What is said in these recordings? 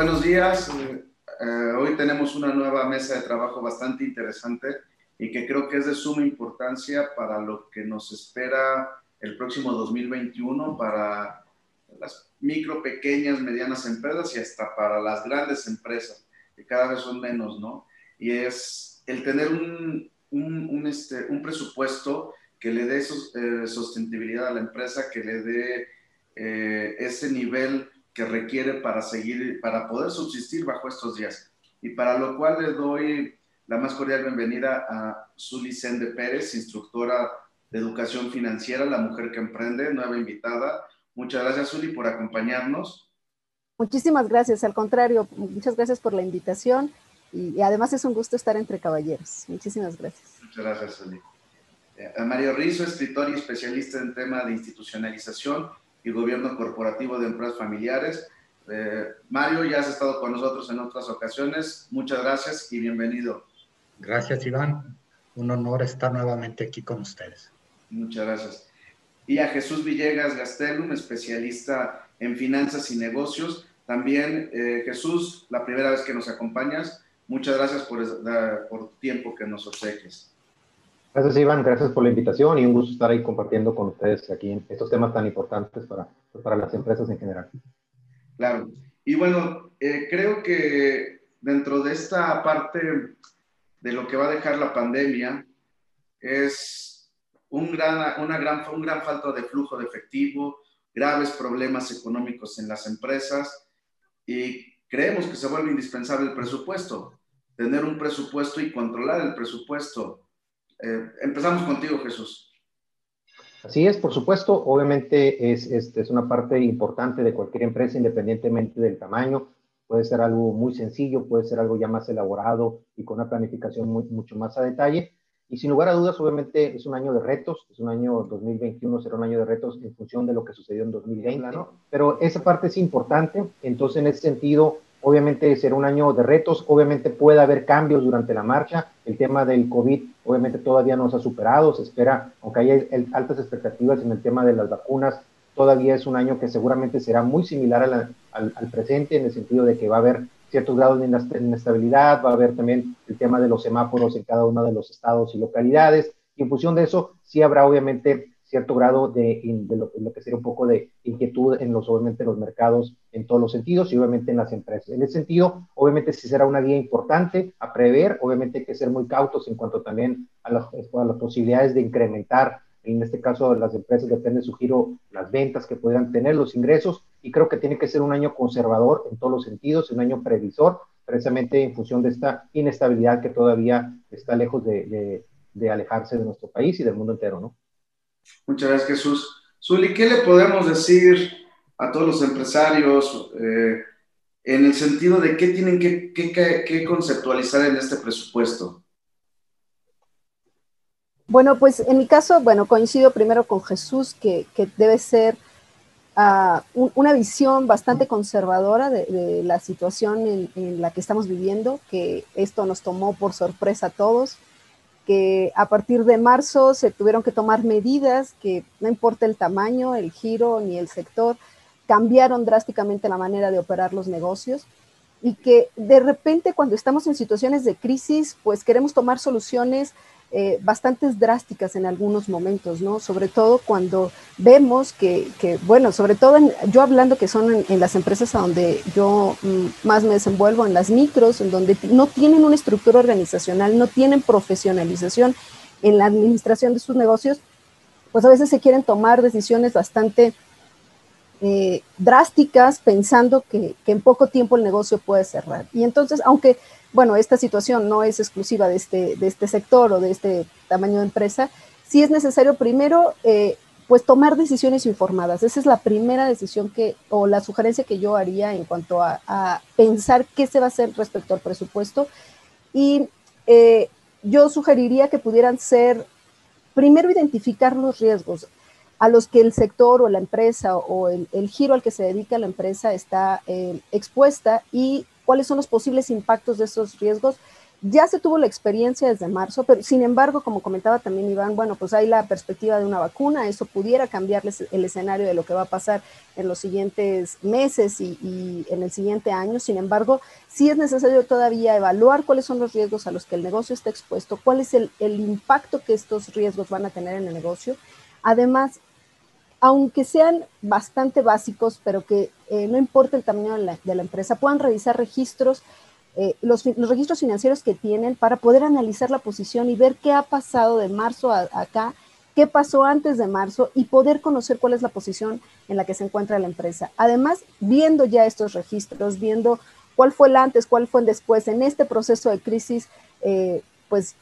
Eh, buenos días. Eh, hoy tenemos una nueva mesa de trabajo bastante interesante y que creo que es de suma importancia para lo que nos espera el próximo 2021 para las micro, pequeñas, medianas empresas y hasta para las grandes empresas, que cada vez son menos, ¿no? Y es el tener un, un, este, un presupuesto que le dé eh, sostenibilidad a la empresa, que le dé ese nivel que requiere para seguir, para poder subsistir bajo estos días. Y para lo cual le doy la más cordial bienvenida a Zuli Sende Pérez, instructora de educación financiera, la mujer que emprende, nueva invitada. Muchas gracias, Zuli, por acompañarnos. Muchísimas gracias, al contrario, muchas gracias por la invitación y, además es un gusto estar entre caballeros. Muchísimas gracias. Muchas gracias, Zuli. Eh, Mario Rizzo, escritor y especialista en tema de institucionalización y Gobierno Corporativo de Empresas Familiares. Eh, Mario, ya has estado con nosotros en otras ocasiones. Muchas gracias y bienvenido. Gracias, Iván. Un honor estar nuevamente aquí con ustedes. Muchas gracias. Y a Jesús Villegas Gastelum, especialista en finanzas y negocios. También, eh, Jesús, la primera vez que nos acompañas, muchas gracias por, por el tiempo que nos obsequies. Gracias, Iván. Gracias por la invitación y un gusto estar ahí compartiendo con ustedes aquí estos temas tan importantes para, pues, para las empresas en general. Claro. Y bueno, eh, creo que dentro de esta parte de lo que va a dejar la pandemia es un gran, una gran, un gran falta de flujo de efectivo, graves problemas económicos en las empresas y creemos que se vuelve indispensable el presupuesto, tener un presupuesto y controlar el presupuesto eh, empezamos contigo, Jesús. Así es, por supuesto. Obviamente es, es, una parte importante de cualquier empresa, independientemente del tamaño. Puede ser algo muy sencillo, puede ser algo ya más elaborado y con una planificación mucho más a detalle. Y sin lugar a dudas, obviamente es un año de retos, es un año 2021, será un año de retos en función de lo que sucedió en 2020, ¿no? Pero esa parte es importante, entonces en ese sentido, Obviamente será un año de retos, obviamente puede haber cambios durante la marcha. El tema del COVID obviamente todavía no se ha superado, se espera, aunque haya altas expectativas en el tema de las vacunas, todavía es un año que seguramente será muy similar al, presente en el sentido de que va a haber ciertos grados de inestabilidad, va a haber también el tema de los semáforos en cada uno de los estados y localidades, y en función de eso sí habrá obviamente cierto grado de, lo, que sería un poco de inquietud en los, obviamente, los mercados en todos los sentidos y obviamente en las empresas. En ese sentido, obviamente sí será una guía importante a prever, obviamente hay que ser muy cautos en cuanto también a las, a las posibilidades de incrementar, en este caso las empresas depende de su giro, las ventas que puedan tener, los ingresos, y creo que tiene que ser un año conservador en todos los sentidos, un año previsor, precisamente en función de esta inestabilidad que todavía está lejos de, de, de alejarse de nuestro país y del mundo entero, ¿no? Muchas gracias, Jesús. Zuli, ¿qué le podemos decir a todos los empresarios eh, en el sentido de qué tienen que, conceptualizar en este presupuesto? Bueno, pues en mi caso, bueno, coincido primero con Jesús que, debe ser ah, una visión bastante conservadora de, la situación en, en, la que estamos viviendo, que esto nos tomó por sorpresa a todos que a partir de marzo se tuvieron que tomar medidas que no importa el tamaño, el giro ni el sector, cambiaron drásticamente la manera de operar los negocios y que de repente cuando estamos en situaciones de crisis, pues queremos tomar soluciones eh, bastante drásticas en algunos momentos, ¿no? Sobre todo cuando vemos que, bueno, sobre todo yo hablando que son en, las empresas a donde yo mm, más me desenvuelvo, en las micros, en donde no tienen una estructura organizacional, no tienen profesionalización en la administración de sus negocios, pues a veces se quieren tomar decisiones bastante eh, drásticas pensando que, que, en poco tiempo el negocio puede cerrar. Y entonces, aunque bueno, esta situación no es exclusiva de este, de este sector o de este tamaño de empresa, sí es necesario primero, eh, pues tomar decisiones informadas. Esa es la primera decisión que, o la sugerencia que yo haría en cuanto a, pensar qué se va a hacer respecto al presupuesto. Y eh, yo sugeriría que pudieran ser, primero identificar los riesgos a los que el sector o la empresa o el, giro al que se dedica la empresa está eh, expuesta y cuáles son los posibles impactos de esos riesgos ya se tuvo la experiencia desde marzo, pero sin embargo, como comentaba también Iván, bueno, pues hay la perspectiva de una vacuna, eso pudiera cambiarles el escenario de lo que va a pasar en los siguientes meses y, en el siguiente año. Sin embargo, sí es necesario todavía evaluar cuáles son los riesgos a los que el negocio está expuesto, cuál es el, impacto que estos riesgos van a tener en el negocio. Además, aunque sean bastante básicos, pero que eh, no importa el tamaño de la empresa, puedan revisar registros eh, los, registros financieros que tienen para poder analizar la posición y ver qué ha pasado de marzo a, acá, qué pasó antes de marzo y poder conocer cuál es la posición en la que se encuentra la empresa. Además, viendo ya estos registros, viendo cuál fue el antes, cuál fue el después en este proceso de crisis, eh, pues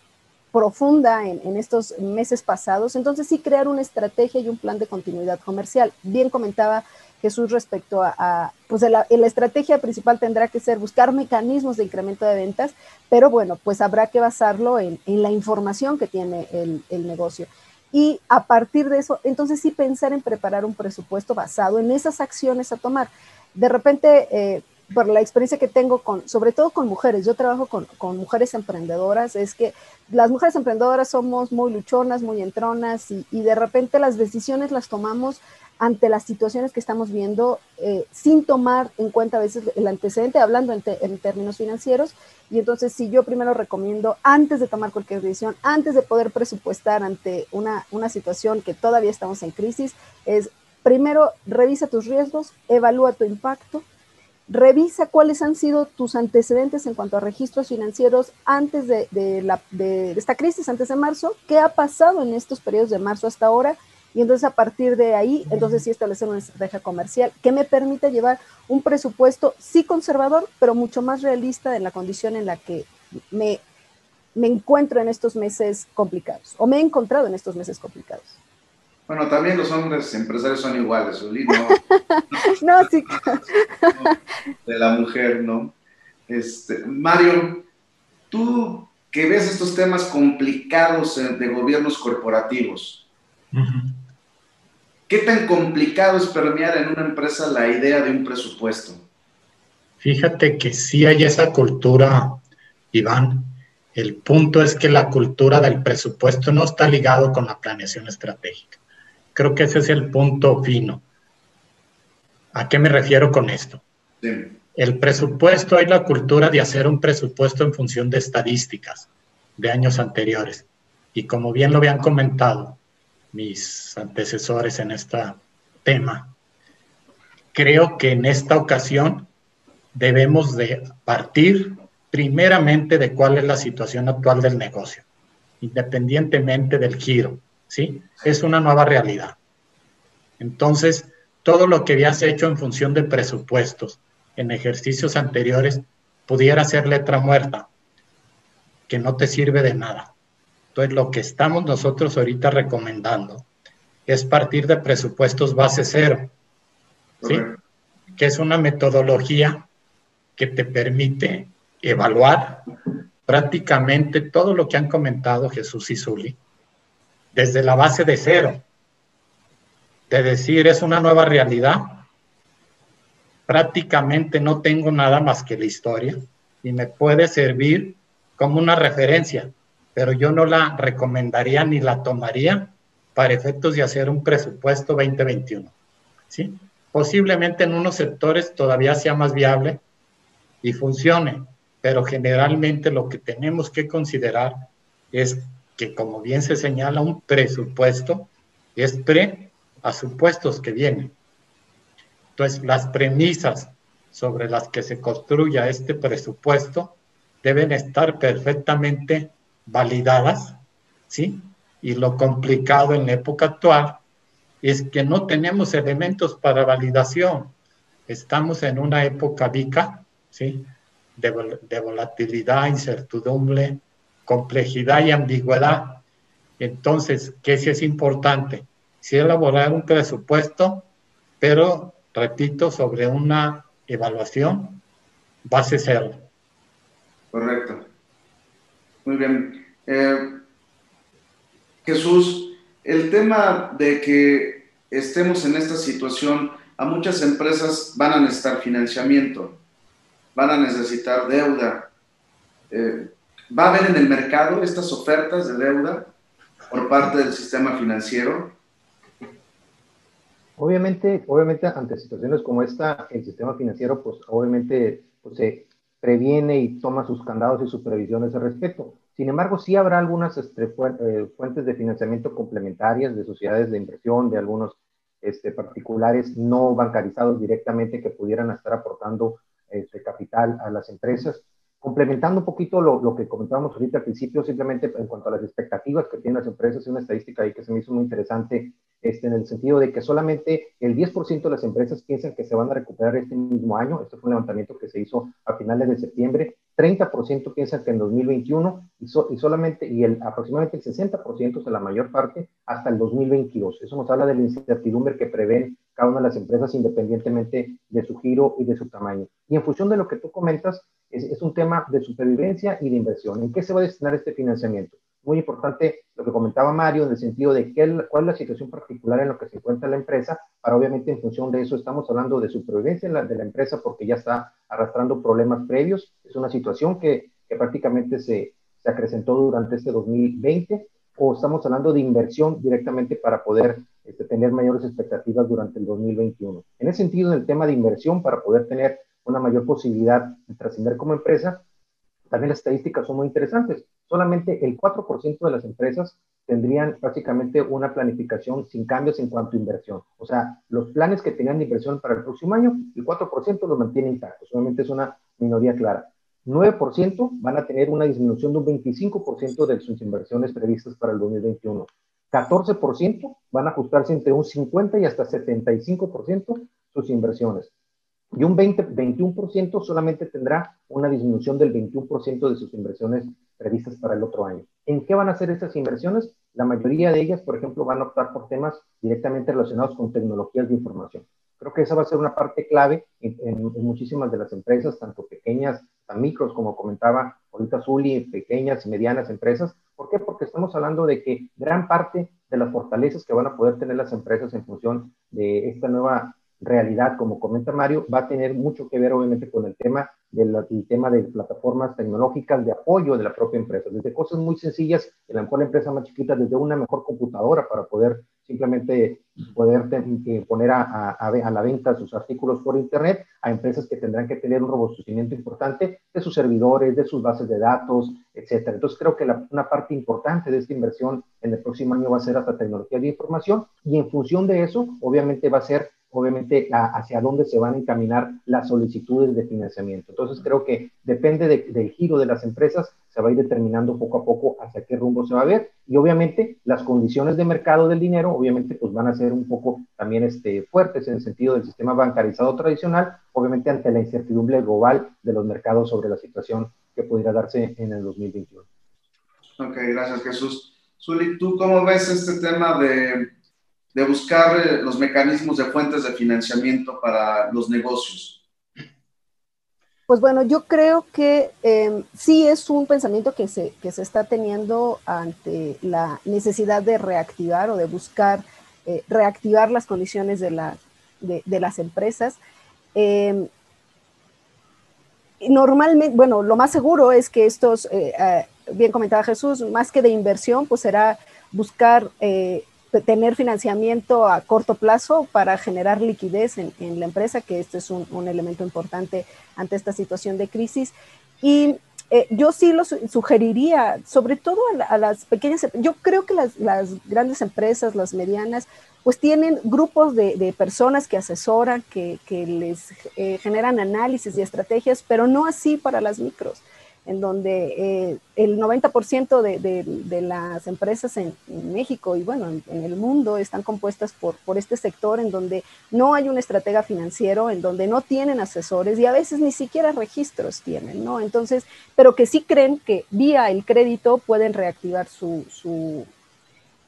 profunda en, en, estos meses pasados, entonces sí crear una estrategia y un plan de continuidad comercial. Bien comentaba Jesús respecto a, pues la, estrategia principal tendrá que ser buscar mecanismos de incremento de ventas, pero bueno, pues habrá que basarlo en, la información que tiene el, negocio. Y a partir de eso, entonces sí pensar en preparar un presupuesto basado en esas acciones a tomar. De repente, eh, por la experiencia que tengo con, sobre todo con mujeres, yo trabajo con, con, mujeres emprendedoras, es que las mujeres emprendedoras somos muy luchonas, muy entronas y, y de repente las decisiones las tomamos ante las situaciones que estamos viendo eh, sin tomar en cuenta a veces el antecedente, hablando en, términos financieros. Y entonces, si yo primero recomiendo, antes de tomar cualquier decisión, antes de poder presupuestar ante una, una situación que todavía estamos en crisis, es primero revisa tus riesgos, evalúa tu impacto, revisa cuáles han sido tus antecedentes en cuanto a registros financieros antes de, de, la, de esta crisis, antes de marzo, qué ha pasado en estos periodos de marzo hasta ahora y entonces a partir de ahí, entonces sí establecer una estrategia comercial que me permita llevar un presupuesto, sí conservador, pero mucho más realista en la condición en la que me encuentro en estos meses complicados, o me he encontrado en estos meses complicados. Bueno, también los hombres empresarios son iguales, Uli, ¿no? no, sí. de la mujer, ¿no? Este, Mario, tú que ves estos temas complicados de gobiernos corporativos, ¿Qué tan complicado es permear en una empresa la idea de un presupuesto? Fíjate que sí hay esa cultura, Iván. El punto es que la cultura del presupuesto no está ligado con la planeación estratégica. Creo que ese es el punto fino. ¿A qué me refiero con esto? El presupuesto, hay la cultura de hacer un presupuesto en función de estadísticas de años anteriores. Y como bien lo habían comentado, mis antecesores en este tema. Creo que en esta ocasión debemos de partir primeramente de cuál es la situación actual del negocio, independientemente del giro, ¿sí? Es una nueva realidad. Entonces, todo lo que habías hecho en función de presupuestos en ejercicios anteriores pudiera ser letra muerta, que no te sirve de nada. Entonces, lo que estamos nosotros ahorita recomendando es partir de presupuestos base cero, ¿sí? Que es una metodología que te permite evaluar prácticamente todo lo que han comentado Jesús y Zuli desde la base de cero, de decir es una nueva realidad, prácticamente no tengo nada más que la historia y me puede servir como una referencia pero yo no la recomendaría ni la tomaría para efectos de hacer un presupuesto 2021. ¿sí? Posiblemente en unos sectores todavía sea más viable y funcione, pero generalmente lo que tenemos que considerar es que, como bien se señala, un presupuesto es pre a supuestos que vienen. Entonces, las premisas sobre las que se construya este presupuesto deben estar perfectamente validadas, ¿sí? Y lo complicado en la época actual es que no tenemos elementos para validación. Estamos en una época VICA, ¿sí? De, de volatilidad, incertidumbre, complejidad y ambigüedad. Entonces, ¿qué sí es importante? Sí elaborar un presupuesto, pero, repito, sobre una evaluación base cero. Correcto. Muy bien. Eh, Jesús, el tema de que estemos en esta situación, a muchas empresas van a necesitar financiamiento, van a necesitar deuda. Eh, ¿Va a haber en el mercado estas ofertas de deuda por parte del sistema financiero? Obviamente, obviamente ante situaciones como esta, el sistema financiero, pues obviamente pues, se previene y toma sus candados y sus previsiones al respecto. Sin embargo, sí habrá algunas este, eh, fuentes de financiamiento complementarias de sociedades de inversión, de algunos este, particulares no bancarizados directamente que pudieran estar aportando este, capital a las empresas. Complementando un poquito lo, lo, que comentábamos ahorita al principio, simplemente en cuanto a las expectativas que tienen las empresas, una estadística ahí que se me hizo muy interesante, este, en el sentido de que solamente el 10% de las empresas piensan que se van a recuperar este mismo año. Este fue un levantamiento que se hizo a finales de septiembre. 30% piensan que en 2021 y, y solamente, y el, aproximadamente el 60%, o la mayor parte, hasta el 2022. Eso nos habla de la incertidumbre que prevén cada una de las empresas independientemente de su giro y de su tamaño. Y en función de lo que tú comentas, es, un tema de supervivencia y de inversión. ¿En qué se va a destinar este financiamiento? Muy importante lo que comentaba Mario en el sentido de qué, cuál es la situación particular en la que se encuentra la empresa, para obviamente en función de eso estamos hablando de supervivencia de la empresa porque ya está arrastrando problemas previos. Es una situación que, que prácticamente se, se acrecentó durante este 2020 o estamos hablando de inversión directamente para poder este, tener mayores expectativas durante el 2021. En ese sentido, en el tema de inversión, para poder tener una mayor posibilidad de trascender como empresa, también las estadísticas son muy interesantes. Solamente el 4% de las empresas tendrían prácticamente una planificación sin cambios en cuanto a inversión. O sea, los planes que tenían de inversión para el próximo año, el 4% los mantiene intactos. Solamente es una minoría clara. 9% van a tener una disminución de un 25% de sus inversiones previstas para el 2021. 14% van a ajustarse entre un 50 y hasta 75% sus inversiones. Y un 20, 21% solamente tendrá una disminución del 21% de sus inversiones previstas para el otro año. ¿En qué van a hacer esas inversiones? La mayoría de ellas, por ejemplo, van a optar por temas directamente relacionados con tecnologías de información. Creo que esa va a ser una parte clave en, en, muchísimas de las empresas, tanto pequeñas, tan micros, como comentaba ahorita Zuli, pequeñas y medianas empresas. ¿Por qué? Porque estamos hablando de que gran parte de las fortalezas que van a poder tener las empresas en función de esta nueva realidad, como comenta Mario, va a tener mucho que ver obviamente con el tema, del tema de plataformas tecnológicas de apoyo de la propia empresa, desde cosas muy sencillas, a lo mejor la empresa más chiquita, desde una mejor computadora para poder simplemente poder poner a, a, la venta sus artículos por Internet, a empresas que tendrán que tener un robustecimiento importante de sus servidores, de sus bases de datos, etcétera. Entonces creo que una parte importante de esta inversión en el próximo año va a ser hasta tecnología de información y en función de eso, obviamente va a ser obviamente hacia dónde se van a encaminar las solicitudes de financiamiento. Entonces creo que depende del giro de las empresas, se va a ir determinando poco a poco hacia qué rumbo se va a ver y obviamente las condiciones de mercado del dinero obviamente pues van a ser un poco también este, fuertes en el sentido del sistema bancarizado tradicional, obviamente ante la incertidumbre global de los mercados sobre la situación que pudiera darse en el 2021. Ok, gracias Jesús. Zuli, ¿tú cómo ves este tema de de buscar eh, los mecanismos de fuentes de financiamiento para los negocios? Pues bueno, yo creo que eh, sí es un pensamiento que se, que se está teniendo ante la necesidad de reactivar o de buscar eh, reactivar las condiciones de, la, de, de las empresas. Eh, normalmente, bueno, lo más seguro es que estos, bien comentaba Jesús, más que de inversión, pues será buscar tener financiamiento a corto plazo para generar liquidez en, la empresa, que esto es un, elemento importante ante esta situación de crisis. Y eh, yo sí lo sugeriría, sobre todo a, las pequeñas, yo creo que las, grandes empresas, las medianas, pues tienen grupos de, personas que asesoran, que, les eh, generan análisis y estrategias, pero no así para las micros en donde eh, el 90% de, de, de, las empresas en, México y bueno, en, el mundo están compuestas por, por este sector en donde no hay un estratega financiero, en donde no tienen asesores y a veces ni siquiera registros tienen, ¿no? Entonces, pero que sí creen que vía el crédito pueden reactivar su, su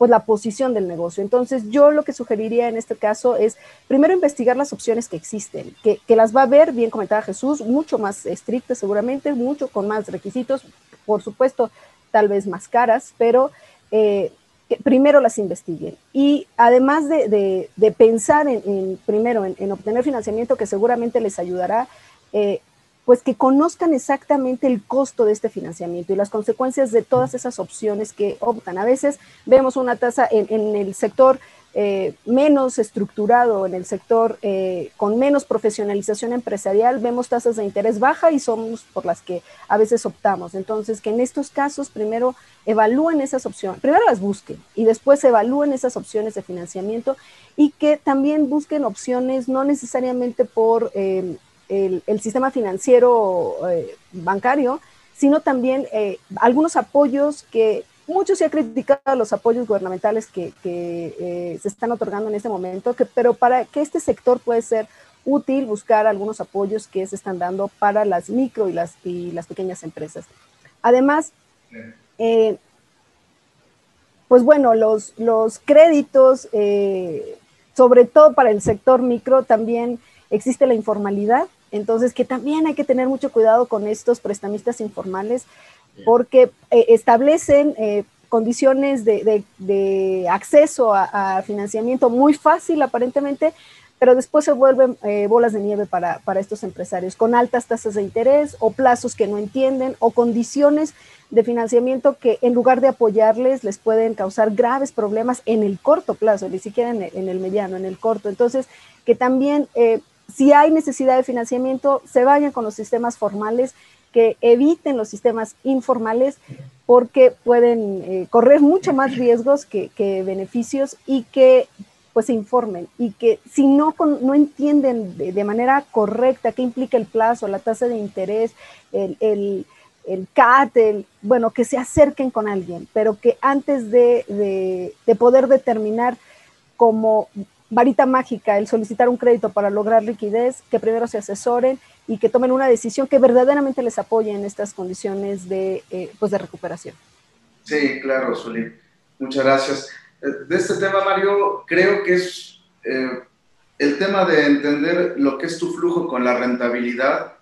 pues la posición del negocio. Entonces, yo lo que sugeriría en este caso es primero investigar las opciones que existen, que, las va a ver, bien comentaba Jesús, mucho más estrictas seguramente, mucho con más requisitos, por supuesto, tal vez más caras, pero eh, primero las investiguen. Y además de, pensar en, primero en, obtener financiamiento que seguramente les ayudará, eh, pues que conozcan exactamente el costo de este financiamiento y las consecuencias de todas esas opciones que optan. A veces vemos una tasa en, el sector eh, menos estructurado, en el sector eh, con menos profesionalización empresarial, vemos tasas de interés baja y somos por las que a veces optamos. Entonces, que en estos casos primero evalúen esas opciones, primero las busquen y después evalúen esas opciones de financiamiento y que también busquen opciones no necesariamente por... Eh, el, sistema financiero eh, bancario, sino también eh, algunos apoyos que muchos se ha criticado los apoyos gubernamentales que, eh, se están otorgando en este momento, pero para que este sector puede ser útil buscar algunos apoyos que se están dando para las micro y las, y las pequeñas empresas. Además, pues bueno, los, los créditos, sobre todo para el sector micro, también existe la informalidad entonces, que también hay que tener mucho cuidado con estos prestamistas informales porque eh, establecen eh, condiciones de, acceso a, financiamiento muy fácil aparentemente, pero después se vuelven eh, bolas de nieve para, para, estos empresarios, con altas tasas de interés o plazos que no entienden o condiciones de financiamiento que en lugar de apoyarles les pueden causar graves problemas en el corto plazo, ni siquiera en el, en el mediano, en el corto. Entonces, que también si hay necesidad de financiamiento, se vayan con los sistemas formales, que eviten los sistemas informales porque pueden eh, correr mucho más riesgos que, beneficios y que pues se informen. Y que si no, no entienden de, manera correcta qué implica el plazo, la tasa de interés, el, el, el CAT, bueno, que se acerquen con alguien, pero que antes de, de poder determinar como varita mágica el solicitar un crédito para lograr liquidez, que primero se asesoren y que tomen una decisión que verdaderamente les apoye en estas condiciones de, eh, pues de recuperación. Sí, claro, Solín. Muchas gracias. Eh, de este tema, Mario, creo que es eh, el tema de entender lo que es tu flujo con la rentabilidad.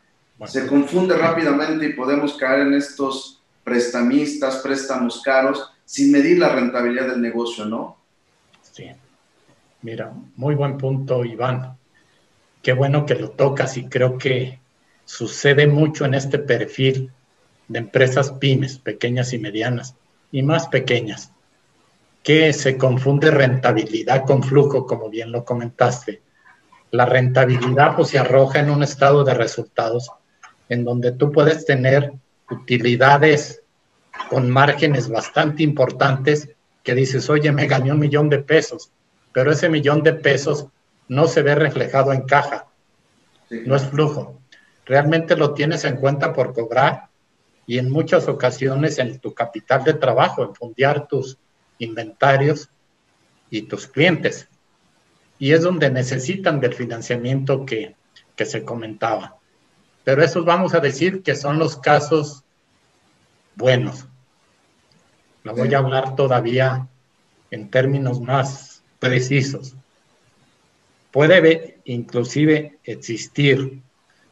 Se confunde rápidamente y podemos caer en estos prestamistas, préstamos caros, sin medir la rentabilidad del negocio, ¿no? Mira, muy buen punto, Iván. Qué bueno que lo tocas y creo que sucede mucho en este perfil de empresas pymes, pequeñas y medianas, y más pequeñas, que se confunde rentabilidad con flujo, como bien lo comentaste. La rentabilidad pues, se arroja en un estado de resultados en donde tú puedes tener utilidades con márgenes bastante importantes que dices, oye, me gané un millón de pesos, pero ese millón de pesos no se ve reflejado en caja, no es flujo. Realmente lo tienes en cuenta por cobrar y en muchas ocasiones en tu capital de trabajo, en fundear tus inventarios y tus clientes. Y es donde necesitan del financiamiento que, que se comentaba. Pero esos vamos a decir que son los casos buenos. Lo voy a hablar todavía en términos más precisos. Puede inclusive existir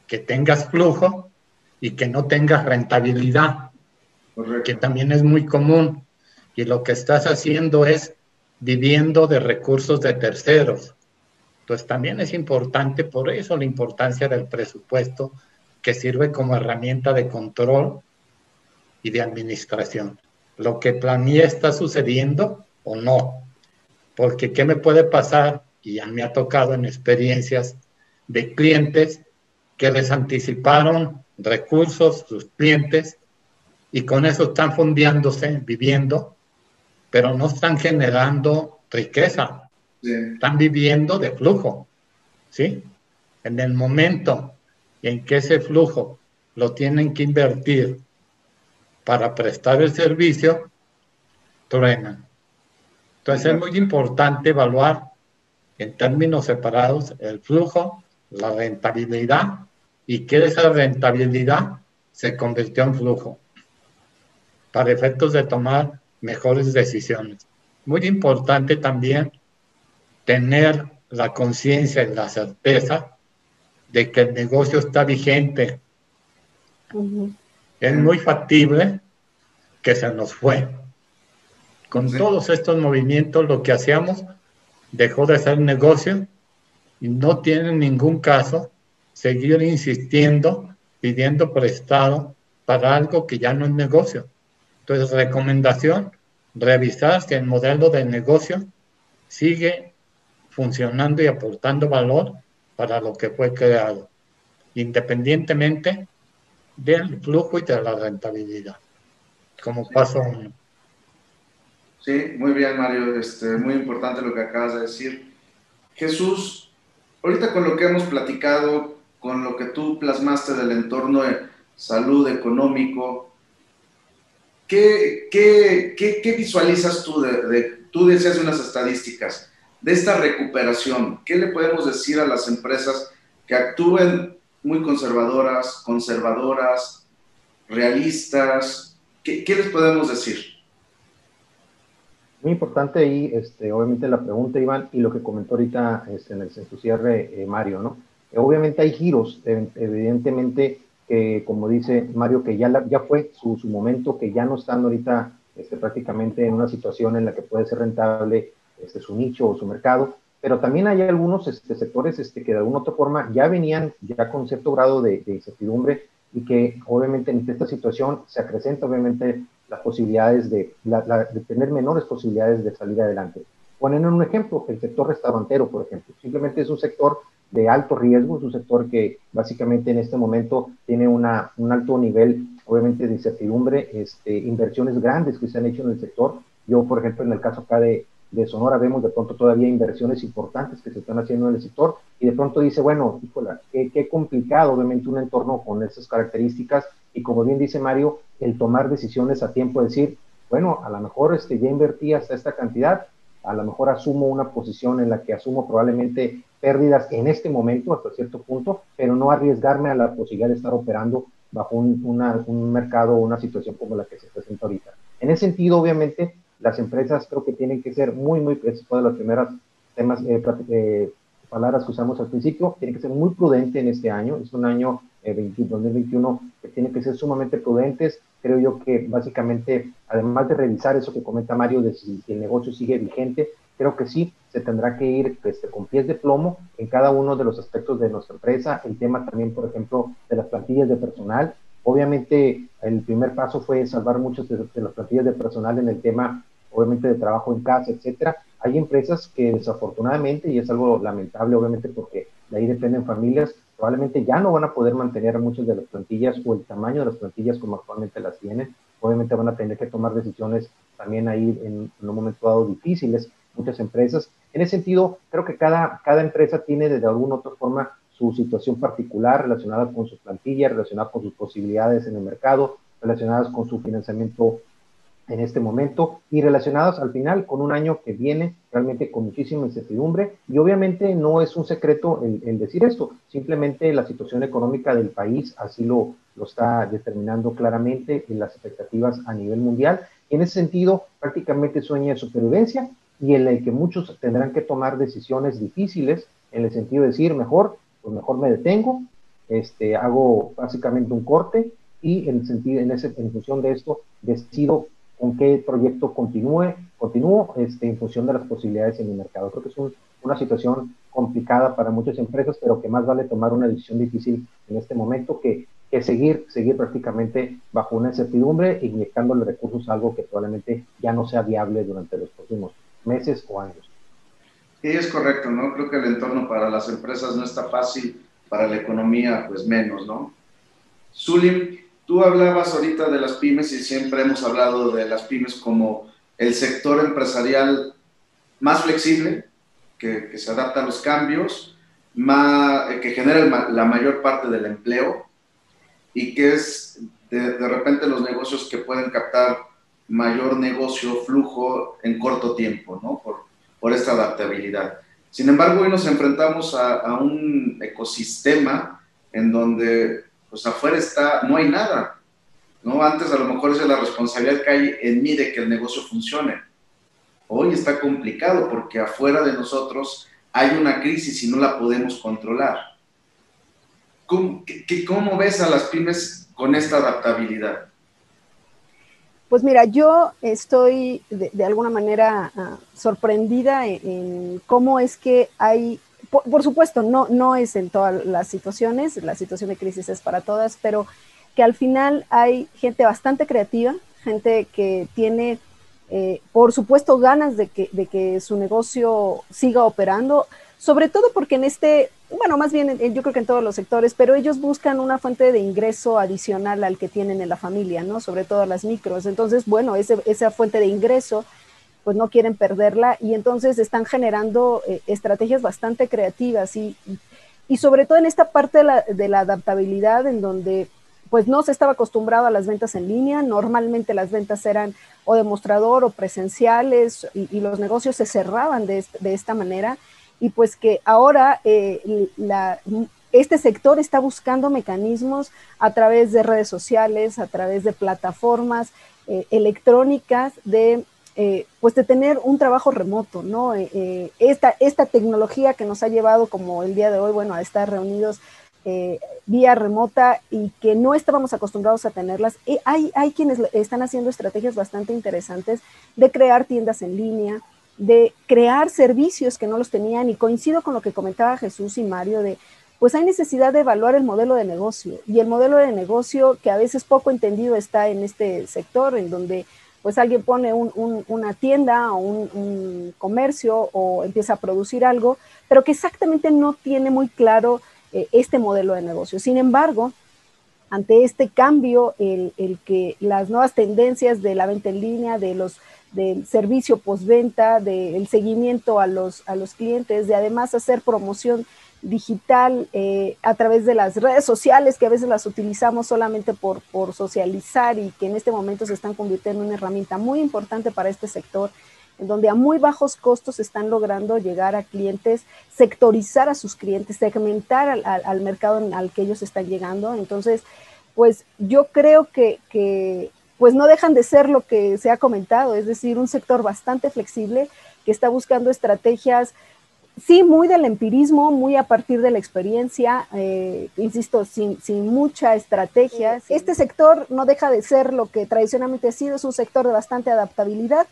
que tengas flujo y que no tengas rentabilidad, que también es muy común. Y lo que estás haciendo es viviendo de recursos de terceros. Entonces también es importante, por eso la importancia del presupuesto, que sirve como herramienta de control y de administración. Lo que planeé está sucediendo o no. Porque ¿qué me puede pasar? Y ya me ha tocado en experiencias de clientes que les anticiparon recursos, sus clientes, y con eso están fundiéndose, viviendo, pero no están generando riqueza, están viviendo de flujo, ¿sí? En el momento en que ese flujo lo tienen que invertir para prestar el servicio, truenan. Entonces es muy importante evaluar en términos separados el flujo, la rentabilidad y que esa rentabilidad se convirtió en flujo para efectos de tomar mejores decisiones. Muy importante también tener la conciencia y la certeza de que el negocio está vigente. Es muy factible que se nos fue con todos estos movimientos lo que hacíamos dejó de ser negocio y no tiene ningún caso seguir insistiendo pidiendo prestado para algo que ya no es negocio. Entonces, recomendación, revisar si el modelo de negocio sigue funcionando y aportando valor para lo que fue creado, independientemente del flujo y de la rentabilidad, como paso uno. Sí, muy bien, Mario. Este, muy importante lo que acabas de decir. Jesús, ahorita con lo que hemos platicado, con lo que tú plasmaste del entorno de salud económico, ¿qué, qué, visualizas tú? De, tú decías unas estadísticas de esta recuperación. ¿Qué le podemos decir a las empresas que actúen muy conservadoras, conservadoras, realistas? ¿Qué, qué les podemos decir? Muy importante ahí, este, obviamente la pregunta, Iván, y lo que comentó ahorita este, en, el, en cierre eh, Mario, ¿no? Eh, obviamente hay giros, evidentemente, que como dice Mario, que ya, ya fue su, su, momento, que ya no están ahorita este, prácticamente en una situación en la que puede ser rentable este, su nicho o su mercado, pero también hay algunos este, sectores este, que de alguna otra forma ya venían ya con cierto grado de, de incertidumbre y que obviamente en esta situación se acrecenta obviamente las posibilidades de, de tener menores posibilidades de salir adelante. Ponen un ejemplo, el sector restaurantero, por ejemplo. Simplemente es un sector de alto riesgo, es un sector que básicamente en este momento tiene una, un alto nivel, obviamente, de incertidumbre, este, inversiones grandes que se han hecho en el sector. Yo, por ejemplo, en el caso acá de, de Sonora vemos de pronto todavía inversiones importantes que se están haciendo en el sector y de pronto dice, bueno, híjola, qué, qué complicado obviamente un entorno con esas características y como bien dice Mario, el tomar decisiones a tiempo, decir, bueno, a lo mejor este, ya invertí hasta esta cantidad, a lo mejor asumo una posición en la que asumo probablemente pérdidas en este momento hasta cierto punto, pero no arriesgarme a la posibilidad de estar operando bajo un, un mercado o una situación como la que se presenta ahorita. En ese sentido, obviamente, las empresas creo que tienen que ser muy, muy, es una de las primeras temas, eh, eh, palabras que usamos al principio, tienen que ser muy prudente en este año, es un año 2021 eh, que tiene que ser sumamente prudentes, creo yo que básicamente, además de revisar eso que comenta Mario de si el negocio sigue vigente, creo que sí, se tendrá que ir este, con pies de plomo en cada uno de los aspectos de nuestra empresa, el tema también, por ejemplo, de las plantillas de personal, Obviamente, el primer paso fue salvar muchas de, las plantillas de personal en el tema, obviamente, de trabajo en casa, etcétera. Hay empresas que desafortunadamente, y es algo lamentable, obviamente, porque de ahí dependen familias, probablemente ya no van a poder mantener muchas de las plantillas o el tamaño de las plantillas como actualmente las tienen. Obviamente van a tener que tomar decisiones también ahí en, un momento dado difíciles, muchas empresas. En ese sentido, creo que cada, cada empresa tiene de alguna otra forma su situación particular relacionada con su plantilla, relacionada con sus posibilidades en el mercado, relacionadas con su financiamiento en este momento y relacionadas al final con un año que viene realmente con muchísima incertidumbre. Y obviamente no es un secreto el, decir esto, simplemente la situación económica del país así lo, lo está determinando claramente en las expectativas a nivel mundial. Y en ese sentido prácticamente sueña de supervivencia y en el que muchos tendrán que tomar decisiones difíciles en el sentido de decir mejor pues mejor me detengo, este, hago básicamente un corte y en, sentido, en, ese, en función de esto decido con qué proyecto continúe, continúo este, en función de las posibilidades en el mercado. Creo que es una situación complicada para muchas empresas, pero que más vale tomar una decisión difícil en este momento que, que seguir, seguir prácticamente bajo una incertidumbre, inyectándole recursos a algo que probablemente ya no sea viable durante los próximos meses o años. Sí, es correcto, ¿no? Creo que el entorno para las empresas no está fácil, para la economía pues menos, ¿no? Zulim, tú hablabas ahorita de las pymes y siempre hemos hablado de las pymes como el sector empresarial más flexible, que, se adapta a los cambios, más, eh, que genera la mayor parte del empleo y que es de, de repente los negocios que pueden captar mayor negocio, flujo en corto tiempo, ¿no? Por, por esta adaptabilidad. Sin embargo, hoy nos enfrentamos a, un ecosistema en donde pues afuera está, no hay nada. ¿no? Antes a lo mejor es la responsabilidad que hay en mí de que el negocio funcione. Hoy está complicado porque afuera de nosotros hay una crisis y no la podemos controlar. ¿Cómo, cómo ves a las pymes con esta adaptabilidad? Pues mira, yo estoy de, alguna manera ah, sorprendida en, cómo es que hay por, supuesto, no, no es en todas las situaciones, la situación de crisis es para todas, pero que al final hay gente bastante creativa, gente que tiene, eh, por supuesto, ganas de que, de que su negocio siga operando, sobre todo porque en este, bueno, más bien yo creo que en todos los sectores, pero ellos buscan una fuente de ingreso adicional al que tienen en la familia, ¿no? Sobre todo las micros. Entonces, bueno, esa fuente de ingreso pues no quieren perderla y entonces están generando eh, estrategias bastante creativas y, y, sobre todo en esta parte de la, adaptabilidad en donde pues no se estaba acostumbrado a las ventas en línea, normalmente las ventas eran o demostrador o presenciales y, los negocios se cerraban de, de, esta manera. Y pues que ahora eh, este sector está buscando mecanismos a través de redes sociales, a través de plataformas eh, electrónicas de eh, pues de tener un trabajo remoto, ¿no? Eh, eh, esta, esta tecnología que nos ha llevado como el día de hoy, bueno, a estar reunidos vía remota y que no estábamos acostumbrados a tenerlas. hay, hay quienes están haciendo estrategias bastante interesantes de crear tiendas en línea, de crear servicios que no los tenían y coincido con lo que comentaba Jesús y Mario de pues hay necesidad de evaluar el modelo de negocio y el modelo de negocio que a veces poco entendido está en este sector en donde pues alguien pone una tienda o un, comercio o empieza a producir algo, pero que exactamente no tiene muy claro eh, este modelo de negocio. Sin embargo, ante este cambio, el, que las nuevas tendencias de la venta en línea, de los del servicio postventa, del seguimiento a los, a los clientes, de además hacer promoción digital eh, a través de las redes sociales que a veces las utilizamos solamente por, socializar y que en este momento se están convirtiendo en una herramienta muy importante para este sector, en donde a muy bajos costos están logrando llegar a clientes, sectorizar a sus clientes, segmentar al, al, mercado al que ellos están llegando. Entonces, pues yo creo que, que pues no dejan de ser lo que se ha comentado, es decir, un sector bastante flexible que está buscando estrategias sí, muy del empirismo, muy a partir de la experiencia, eh, insisto, sin, sin, mucha estrategia. Este sector no deja de ser lo que tradicionalmente ha sido, es un sector de bastante adaptabilidad,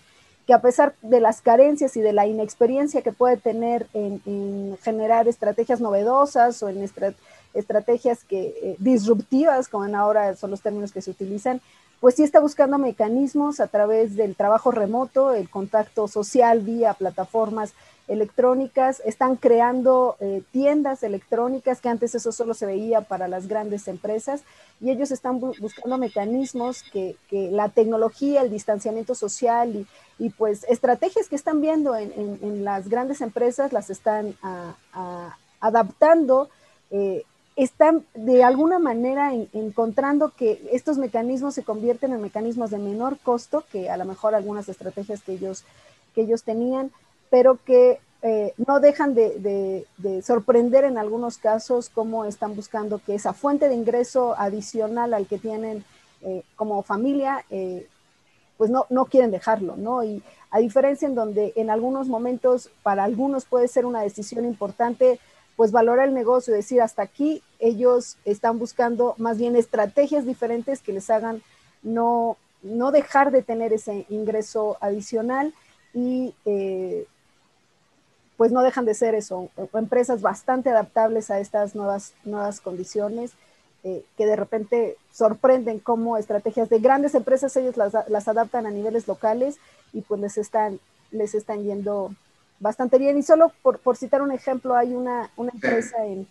que a pesar de las carencias y de la inexperiencia que puede tener en, generar estrategias novedosas o en estrategias que, eh, disruptivas, como en ahora son los términos que se utilizan, pues sí está buscando mecanismos a través del trabajo remoto, el contacto social vía plataformas electrónicas, están creando eh, tiendas electrónicas, que antes eso solo se veía para las grandes empresas, y ellos están buscando mecanismos que, la tecnología, el distanciamiento social y, pues estrategias que están viendo en, las grandes empresas las están adaptando. Eh, están de alguna manera encontrando que estos mecanismos se convierten en mecanismos de menor costo que a lo mejor algunas estrategias que ellos, que ellos tenían pero que eh, no dejan de, sorprender en algunos casos cómo están buscando que esa fuente de ingreso adicional al que tienen eh, como familia, eh, pues no, no quieren dejarlo, ¿no? Y a diferencia en donde en algunos momentos para algunos puede ser una decisión importante, pues valorar el negocio decir hasta aquí, ellos están buscando más bien estrategias diferentes que les hagan no, no dejar de tener ese ingreso adicional y pues no dejan de ser eso, empresas bastante adaptables a estas nuevas, nuevas condiciones, eh, que de repente sorprenden cómo estrategias de grandes empresas ellos las, las, adaptan a niveles locales y pues les están, les están yendo bastante bien. Y solo por, por citar un ejemplo, hay una, una empresa en,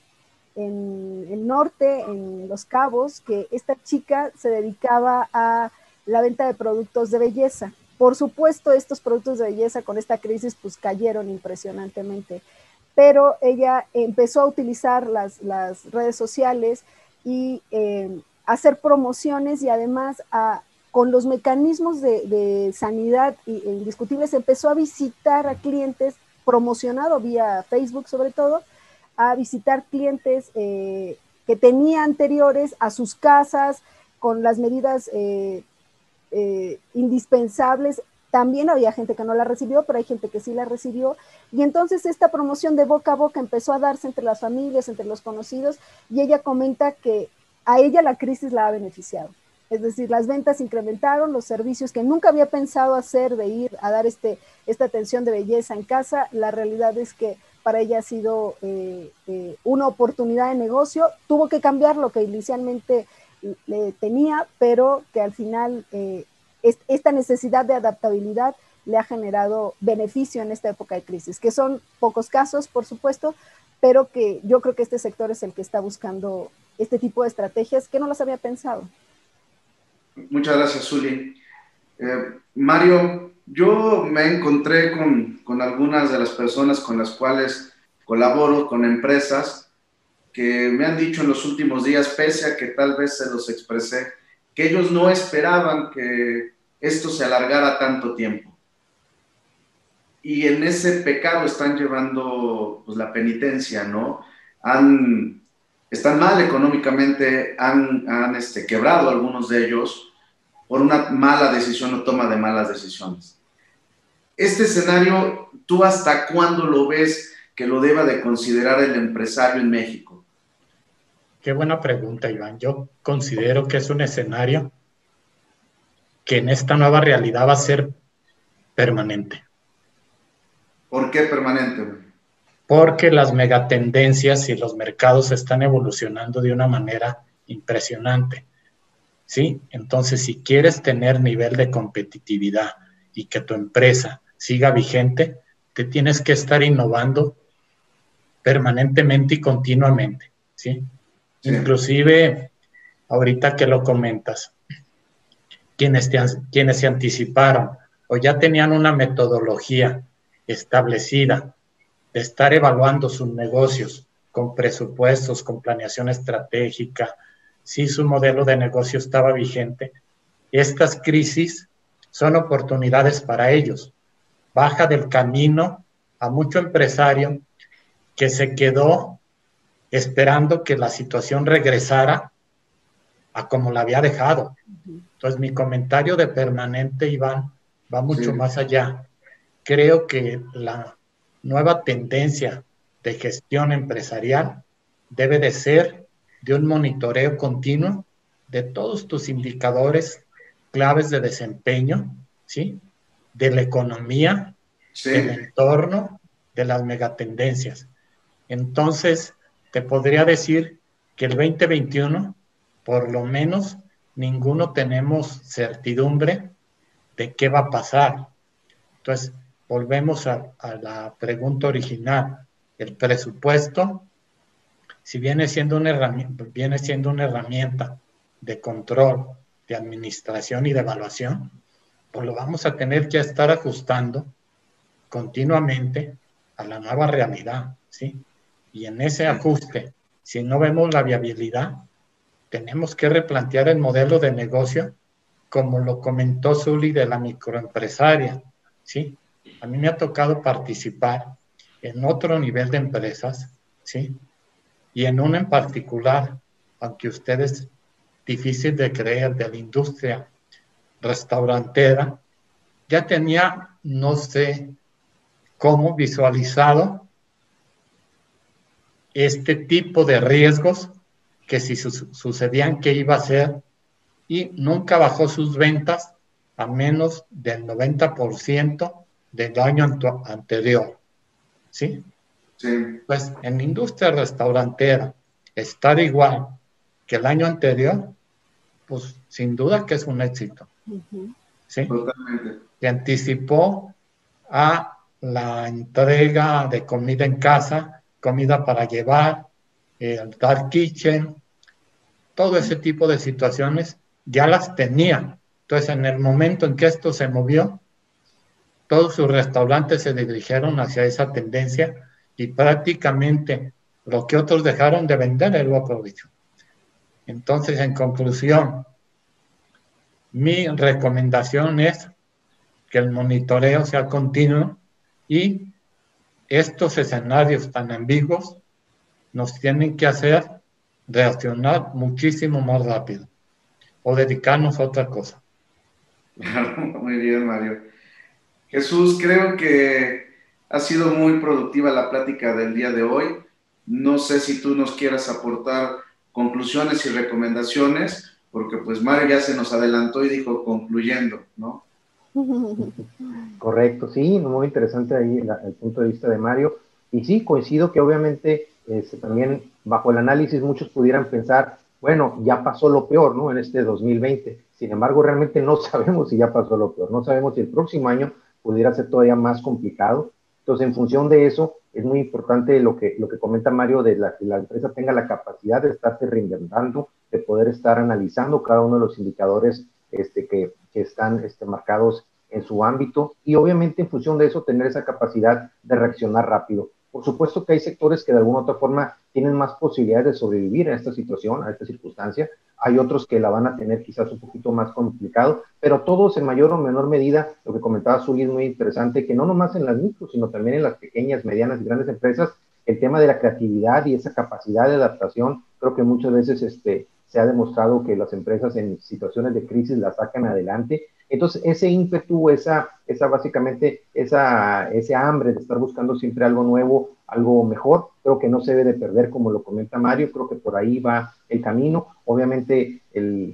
en el norte, en Los Cabos, que esta chica se dedicaba a la venta de productos de belleza por supuesto, estos productos de belleza con esta crisis pues cayeron impresionantemente, pero ella empezó a utilizar las, redes sociales y eh, hacer promociones y además con los mecanismos de, sanidad indiscutibles empezó a visitar a clientes, promocionado vía Facebook sobre todo, a visitar clientes eh, que tenía anteriores a sus casas con las medidas eh, eh, indispensables. También había gente que no la recibió, pero hay gente que sí la recibió. Y entonces esta promoción de boca a boca empezó a darse entre las familias, entre los conocidos, y ella comenta que a ella la crisis la ha beneficiado. Es decir, las ventas incrementaron, los servicios que nunca había pensado hacer de ir a dar este, esta atención de belleza en casa, la realidad es que para ella ha sido eh, eh, una oportunidad de negocio. Tuvo que cambiar lo que inicialmente le tenía, pero que al final eh, esta necesidad de adaptabilidad le ha generado beneficio en esta época de crisis, que son pocos casos, por supuesto, pero que yo creo que este sector es el que está buscando este tipo de estrategias que no las había pensado. Muchas gracias, Zuli. Eh, Mario, yo me encontré con, con, algunas de las personas con las cuales colaboro, con empresas, que me han dicho en los últimos días, pese a que tal vez se los expresé, que ellos no esperaban que esto se alargara tanto tiempo. Y en ese pecado están llevando pues, la penitencia, ¿no? Han, están mal económicamente, han, han este, quebrado algunos de ellos por una mala decisión o toma de malas decisiones. Este escenario, ¿tú hasta cuándo lo ves que lo deba de considerar el empresario en México? Qué buena pregunta, Iván. Yo considero que es un escenario que en esta nueva realidad va a ser permanente. ¿Por qué permanente? Porque las megatendencias y los mercados están evolucionando de una manera impresionante. ¿Sí? Entonces, si quieres tener nivel de competitividad y que tu empresa siga vigente, te tienes que estar innovando permanentemente y continuamente. ¿sí? Inclusive, ahorita que lo comentas, quienes, quienes se anticiparon o ya tenían una metodología establecida de estar evaluando sus negocios con presupuestos, con planeación estratégica, si su modelo de negocio estaba vigente, estas crisis son oportunidades para ellos. Baja del camino a mucho empresario que se quedó esperando que la situación regresara a como la había dejado. Entonces, mi comentario de permanente, Iván, va mucho más allá. Creo que la nueva tendencia de gestión empresarial debe de ser de un monitoreo continuo de todos tus indicadores claves de desempeño, ¿sí? De la economía, del entorno, de las megatendencias. Entonces, te podría decir que el 2021, por lo menos, ninguno tenemos certidumbre de qué va a pasar. Entonces, volvemos a, la pregunta original. El presupuesto, si viene siendo, una herramienta, viene siendo una herramienta de control, de administración y de evaluación, pues lo vamos a tener que estar ajustando continuamente a la nueva realidad, ¿sí? Y en ese ajuste, si no vemos la viabilidad, tenemos que replantear el modelo de negocio, como lo comentó Zuli de la microempresaria. ¿sí? A mí me ha tocado participar en otro nivel de empresas, ¿sí? Y en una en particular, aunque ustedes difícil de creer, de la industria restaurantera, ya tenía, no sé cómo, visualizado este tipo de riesgos que si sucedían, que iba a ser? Y nunca bajó sus ventas a menos del 90% del año anterior. ¿Sí? Sí. Pues en la industria restaurantera, estar igual que el año anterior, pues sin duda que es un éxito. ¿Sí? Totalmente. Se anticipó a la entrega de comida en casa comida para llevar, el dark kitchen, todo ese tipo de situaciones ya las tenía. Entonces, en el momento en que esto se movió, todos sus restaurantes se dirigieron hacia esa tendencia y prácticamente lo que otros dejaron de vender, él lo aprovechó. Entonces, en conclusión, mi recomendación es que el monitoreo sea continuo y estos escenarios tan ambiguos nos tienen que hacer reaccionar muchísimo más rápido o dedicarnos a otra cosa. Muy bien, Mario. Jesús, creo que ha sido muy productiva la plática del día de hoy. No sé si tú nos quieras aportar conclusiones y recomendaciones, porque pues Mario ya se nos adelantó y dijo concluyendo, ¿no? Correcto, sí, muy interesante ahí el punto de vista de Mario. Y sí, coincido que obviamente este, también bajo el análisis muchos pudieran pensar, bueno, ya pasó lo peor, ¿no? En este 2020. Sin embargo, realmente no sabemos si ya pasó lo peor, no sabemos si el próximo año pudiera ser todavía más complicado. Entonces, en función de eso, es muy importante lo que, lo que comenta Mario, de que la empresa tenga la capacidad de estarse reinventando, de poder estar analizando cada uno de los indicadores este, que, que están este, marcados en su ámbito y obviamente en función de eso tener esa capacidad de reaccionar rápido. Por supuesto que hay sectores que de alguna otra forma tienen más posibilidades de sobrevivir a esta situación, a esta circunstancia. Hay otros que la van a tener quizás un poquito más complicado, pero todos en mayor o menor medida, lo que comentaba Zuli es muy interesante, que no nomás en las micros, sino también en las pequeñas, medianas y grandes empresas, el tema de la creatividad y esa capacidad de adaptación, creo que muchas veces este, se ha demostrado que las empresas en situaciones de crisis la sacan adelante entonces, ese ímpetu, esa, esa básicamente, esa, ese hambre de estar buscando siempre algo nuevo, algo mejor, creo que no se debe de perder, como lo comenta Mario, creo que por ahí va el camino. Obviamente,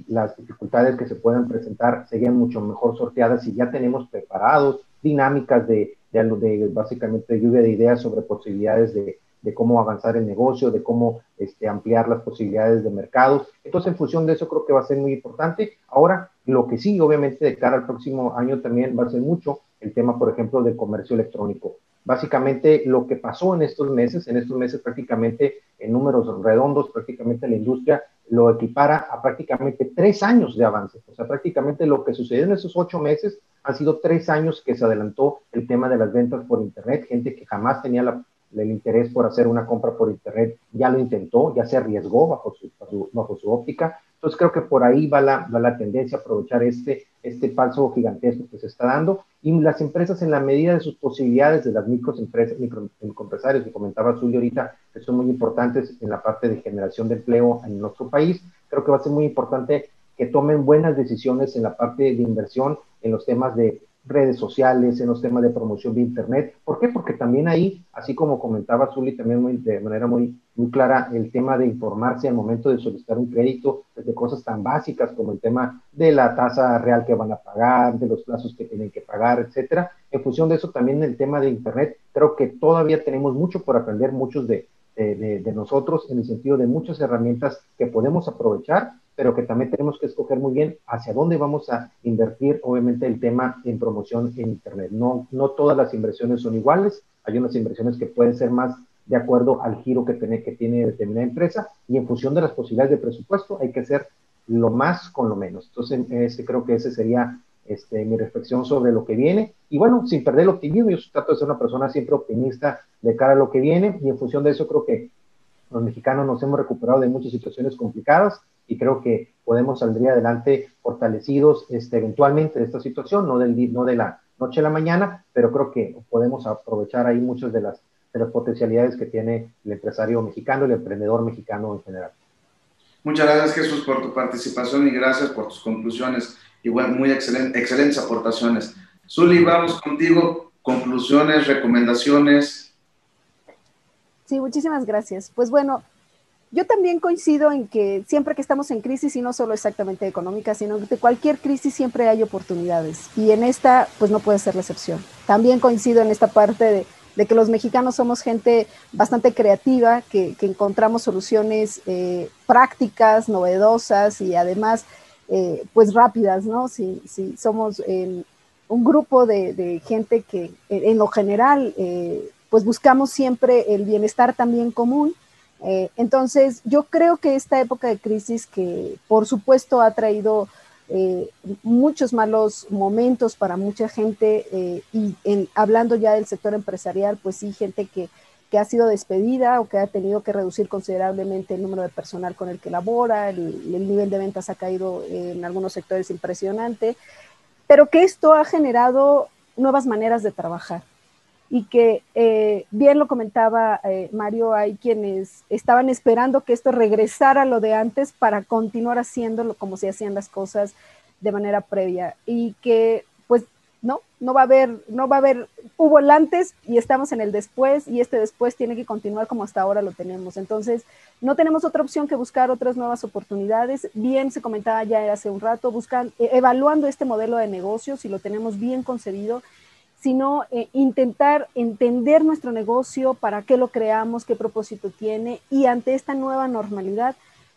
las dificultades que se puedan presentar serían mucho mejor sorteadas si ya tenemos preparados dinámicas de, de, de básicamente lluvia de ideas sobre posibilidades de, de cómo avanzar el negocio, de cómo este, ampliar las posibilidades de mercado. Entonces, en función de eso, creo que va a ser muy importante. Ahora, lo que sí, obviamente, de cara al próximo año también va a ser mucho el tema, por ejemplo, del comercio electrónico. Básicamente, lo que pasó en estos meses, en estos meses prácticamente en números redondos, prácticamente la industria lo equipara a prácticamente tres años de avance. O sea, prácticamente lo que sucedió en esos ocho meses han sido tres años que se adelantó el tema de las ventas por Internet, gente que jamás tenía la el interés por hacer una compra por Internet ya lo intentó, ya se arriesgó bajo su, bajo su óptica. Entonces creo que por ahí va la, va la tendencia a aprovechar este, este falso gigantesco que se está dando y las empresas en la medida de sus posibilidades de las microempresas, microempresarios que comentaba Zulio ahorita, que son muy importantes en la parte de generación de empleo en nuestro país, creo que va a ser muy importante que tomen buenas decisiones en la parte de inversión en los temas de redes sociales, en los temas de promoción de Internet. ¿Por qué? Porque también ahí, así como comentaba Zuli también de manera muy, muy clara, el tema de informarse al momento de solicitar un crédito, desde cosas tan básicas como el tema de la tasa real que van a pagar, de los plazos que tienen que pagar, etcétera. En función de eso, también el tema de Internet, creo que todavía tenemos mucho por aprender, muchos de, de nosotros, en el sentido de muchas herramientas que podemos aprovechar pero que también tenemos que escoger muy bien hacia dónde vamos a invertir, obviamente, el tema en promoción en Internet. No, no todas las inversiones son iguales, hay unas inversiones que pueden ser más de acuerdo al giro que tiene, que tiene determinada empresa y en función de las posibilidades de presupuesto hay que hacer lo más con lo menos. Entonces, este, creo que ese sería este, mi reflexión sobre lo que viene. Y bueno, sin perder el optimismo, yo trato de ser una persona siempre optimista de cara a lo que viene y en función de eso creo que los mexicanos nos hemos recuperado de muchas situaciones complicadas y creo que podemos salir adelante fortalecidos este, eventualmente de esta situación, no, del, no de la noche a la mañana, pero creo que podemos aprovechar ahí muchas de las, de las potencialidades que tiene el empresario mexicano, el emprendedor mexicano en general. Muchas gracias Jesús por tu participación y gracias por tus conclusiones. Igual, muy excelente, excelentes aportaciones. Zuli, vamos contigo. Conclusiones, recomendaciones. Sí, muchísimas gracias. Pues bueno, yo también coincido en que siempre que estamos en crisis, y no solo exactamente económica, sino de cualquier crisis siempre hay oportunidades. Y en esta, pues no puede ser la excepción. También coincido en esta parte de, que los mexicanos somos gente bastante creativa, que, encontramos soluciones eh, prácticas, novedosas y además, eh, pues rápidas, ¿no? Si, somos un grupo de, gente que en lo general, eh, pues buscamos siempre el bienestar también común eh, entonces, yo creo que esta época de crisis que por supuesto ha traído eh, muchos malos momentos para mucha gente eh, y hablando ya del sector empresarial, pues sí, gente que, que, ha sido despedida o que ha tenido que reducir considerablemente el número de personal con el que labora, el, el nivel de ventas ha caído en algunos sectores impresionante, pero que esto ha generado nuevas maneras de trabajar y que eh, bien lo comentaba eh, Mario, hay quienes estaban esperando que esto regresara a lo de antes para continuar haciéndolo como se hacían las cosas de manera previa y que pues no, no va a haber, no va a haber, hubo el antes y estamos en el después y este después tiene que continuar como hasta ahora lo tenemos. Entonces, no tenemos otra opción que buscar otras nuevas oportunidades. Bien se comentaba ya hace un rato, buscan, evaluando este modelo de negocio, si lo tenemos bien concebido sino eh, intentar entender nuestro negocio, para qué lo creamos, qué propósito tiene y ante esta nueva normalidad,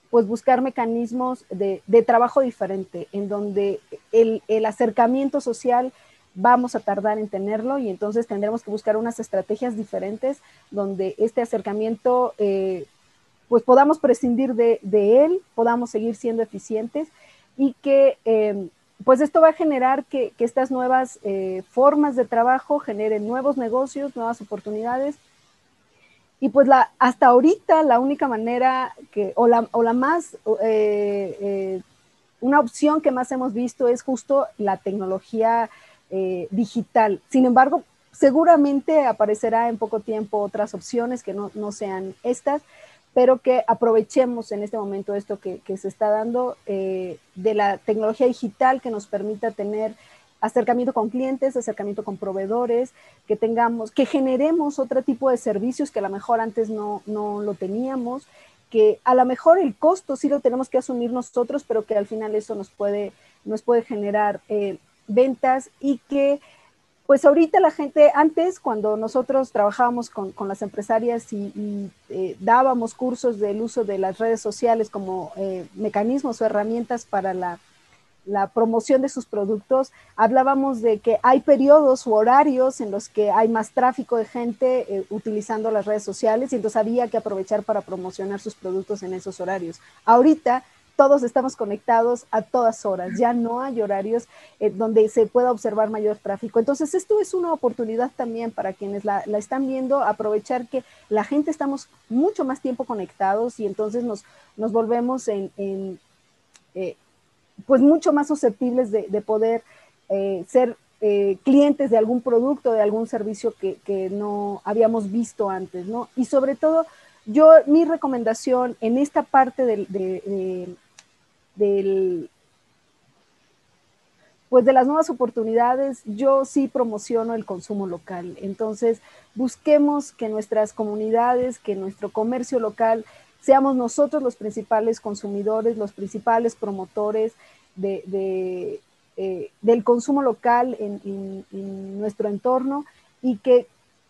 pues buscar mecanismos de, trabajo diferente, en donde el, acercamiento social vamos a tardar en tenerlo y entonces tendremos que buscar unas estrategias diferentes donde este acercamiento eh, pues podamos prescindir de, él, podamos seguir siendo eficientes y que eh, pues esto va a generar que, estas nuevas eh, formas de trabajo generen nuevos negocios, nuevas oportunidades. Y pues la, hasta ahorita la única manera que, o la, o la más, eh, eh, una opción que más hemos visto es justo la tecnología digital. Sin embargo, seguramente aparecerá en poco tiempo otras opciones que no, no sean estas pero que aprovechemos en este momento esto que, se está dando eh, de la tecnología digital que nos permita tener acercamiento con clientes, acercamiento con proveedores, que tengamos, que generemos otro tipo de servicios que a lo mejor antes no, lo teníamos, que a lo mejor el costo sí lo tenemos que asumir nosotros, pero que al final eso nos puede, nos puede generar eh, ventas y que pues ahorita la gente, antes cuando nosotros trabajábamos con, las empresarias y, eh, dábamos cursos del uso de las redes sociales como eh, mecanismos o herramientas para la, promoción de sus productos, hablábamos de que hay periodos u horarios en los que hay más tráfico de gente eh, utilizando las redes sociales y entonces había que aprovechar para promocionar sus productos en esos horarios. Ahorita todos estamos conectados a todas horas, ya no hay horarios eh, donde se pueda observar mayor tráfico. Entonces, esto es una oportunidad también para quienes la, están viendo, aprovechar que la gente estamos mucho más tiempo conectados y entonces nos, nos volvemos en, eh, pues mucho más susceptibles de, poder eh, ser clientes de algún producto, de algún servicio que, no habíamos visto antes, ¿no? Y sobre todo, yo, mi recomendación en esta parte de, del, pues de las nuevas oportunidades, yo sí promociono el consumo local. Entonces, busquemos que nuestras comunidades, que nuestro comercio local, seamos nosotros los principales consumidores, los principales promotores de, eh, del consumo local en, nuestro entorno y que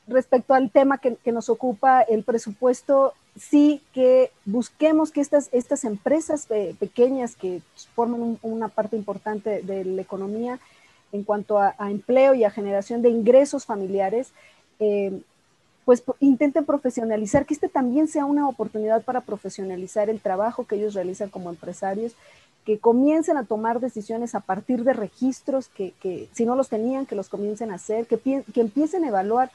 respecto al tema que, nos ocupa, el presupuesto, sí que busquemos que estas, estas empresas eh, pequeñas que forman una parte importante de la economía en cuanto a, empleo y a generación de ingresos familiares, eh, pues intenten profesionalizar, que este también sea una oportunidad para profesionalizar el trabajo que ellos realizan como empresarios, que comiencen a tomar decisiones a partir de registros que, que si no los tenían, que los comiencen a hacer, que, que empiecen a evaluar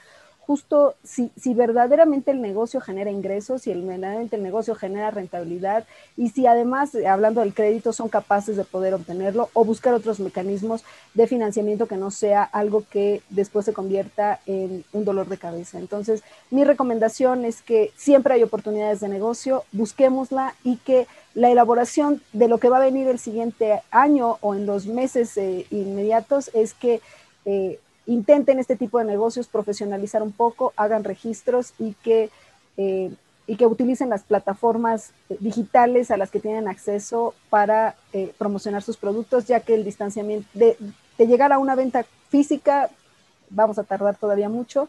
justo si, si, verdaderamente el negocio genera ingresos, si verdaderamente el negocio genera rentabilidad y si además, hablando del crédito, son capaces de poder obtenerlo o buscar otros mecanismos de financiamiento que no sea algo que después se convierta en un dolor de cabeza. Entonces, mi recomendación es que siempre hay oportunidades de negocio, busquémosla y que la elaboración de lo que va a venir el siguiente año o en los meses eh, inmediatos es que eh, intenten este tipo de negocios profesionalizar un poco, hagan registros y que, eh, y que utilicen las plataformas eh, digitales a las que tienen acceso para eh, promocionar sus productos, ya que el distanciamiento, de, llegar a una venta física, vamos a tardar todavía mucho.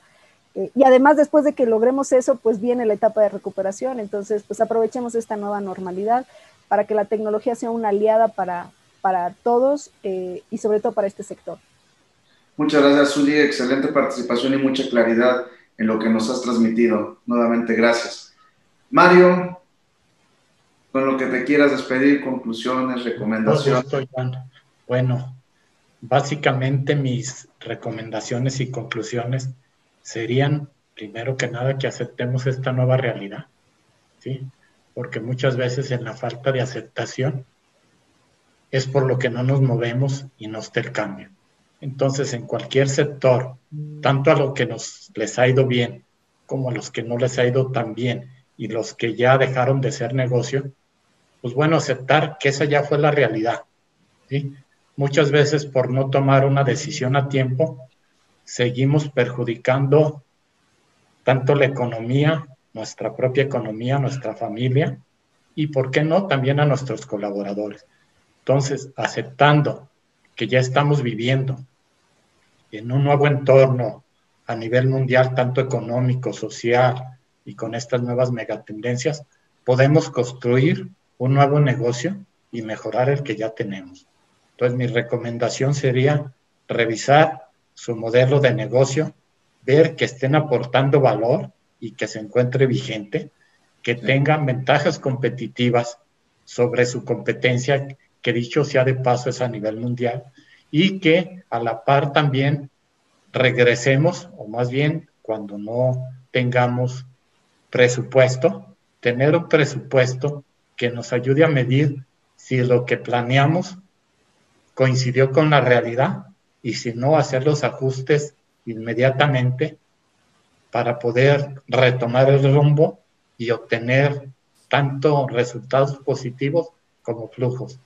y además, después de que logremos eso, pues viene la etapa de recuperación. Entonces, pues aprovechemos esta nueva normalidad para que la tecnología sea una aliada para, para todos y sobre todo para este sector. Muchas gracias, Zuli. Excelente participación y mucha claridad en lo que nos has transmitido. Nuevamente, gracias. Mario, con lo que te quieras despedir, conclusiones, recomendaciones. Bueno, básicamente mis recomendaciones y conclusiones serían, primero que nada, que aceptemos esta nueva realidad, ¿sí? Porque muchas veces en la falta de aceptación es por lo que no nos movemos y no está el cambio. Entonces, en cualquier sector, tanto a los que nos les ha ido bien como a los que no les ha ido tan bien y los que ya dejaron de ser negocio, pues bueno, aceptar que esa ya fue la realidad. Muchas veces por no tomar una decisión a tiempo, seguimos perjudicando tanto la economía, nuestra propia economía, nuestra familia y, ¿por qué no?, también a nuestros colaboradores. Entonces, aceptando que ya estamos viviendo en un nuevo entorno a nivel mundial, tanto económico, social y con estas nuevas megatendencias, podemos construir un nuevo negocio y mejorar el que ya tenemos. Entonces, mi recomendación sería revisar su modelo de negocio, ver que estén aportando valor y que se encuentre vigente, que tengan ventajas competitivas sobre su competencia, que dicho sea de paso es a nivel mundial, y que a la par también regresemos, o más bien cuando no tengamos presupuesto, tener un presupuesto que nos ayude a medir si lo que planeamos coincidió con la realidad y si no, hacer los ajustes inmediatamente para poder retomar el rumbo y obtener tanto resultados positivos como flujos.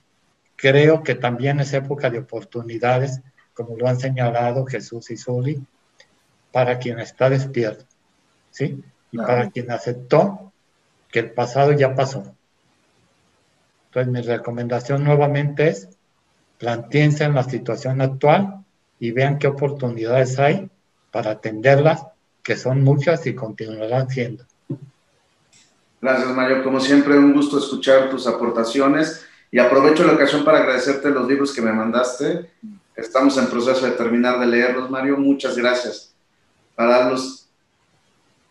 Creo que también es época de oportunidades, como lo han señalado Jesús y Zuli, para quien está despierto, ¿sí? Y para quien aceptó que el pasado ya pasó. Entonces, mi recomendación nuevamente es plantéense en la situación actual y vean qué oportunidades hay para atenderlas, que son muchas y continuarán siendo. Gracias, Mario. Como siempre, un gusto escuchar tus aportaciones y aprovecho la ocasión para agradecerte los libros que me mandaste. Estamos en proceso de terminar de leerlos, Mario. Muchas gracias. Para darlos.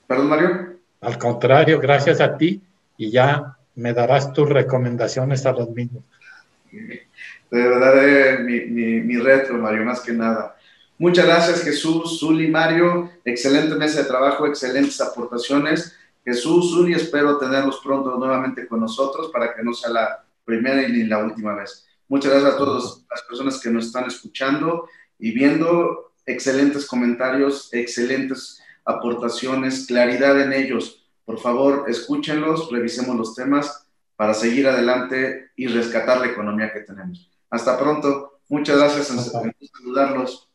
¿Perdón, Mario? Al contrario, gracias a ti y ya me darás tus recomendaciones a los mismos. De verdad, mi, mi, mi retro, Mario, más que nada. Muchas gracias, Jesús, Zuli, Mario. Excelente mesa de trabajo, excelentes aportaciones. Jesús, Zuli, espero tenerlos pronto nuevamente con nosotros para que no sea la primera y ni la última vez. Muchas gracias a todas las personas que nos están escuchando y viendo. Excelentes comentarios, excelentes aportaciones, claridad en ellos. Por favor, escúchenlos, revisemos los temas para seguir adelante y rescatar la economía que tenemos. Hasta pronto. Muchas gracias en, saludarlos.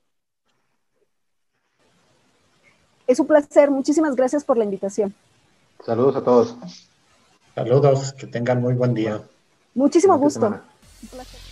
Es un placer. Muchísimas gracias por la invitación. Saludos a todos. Saludos. Que tengan muy buen día. Muchísimo gusto. Un placer.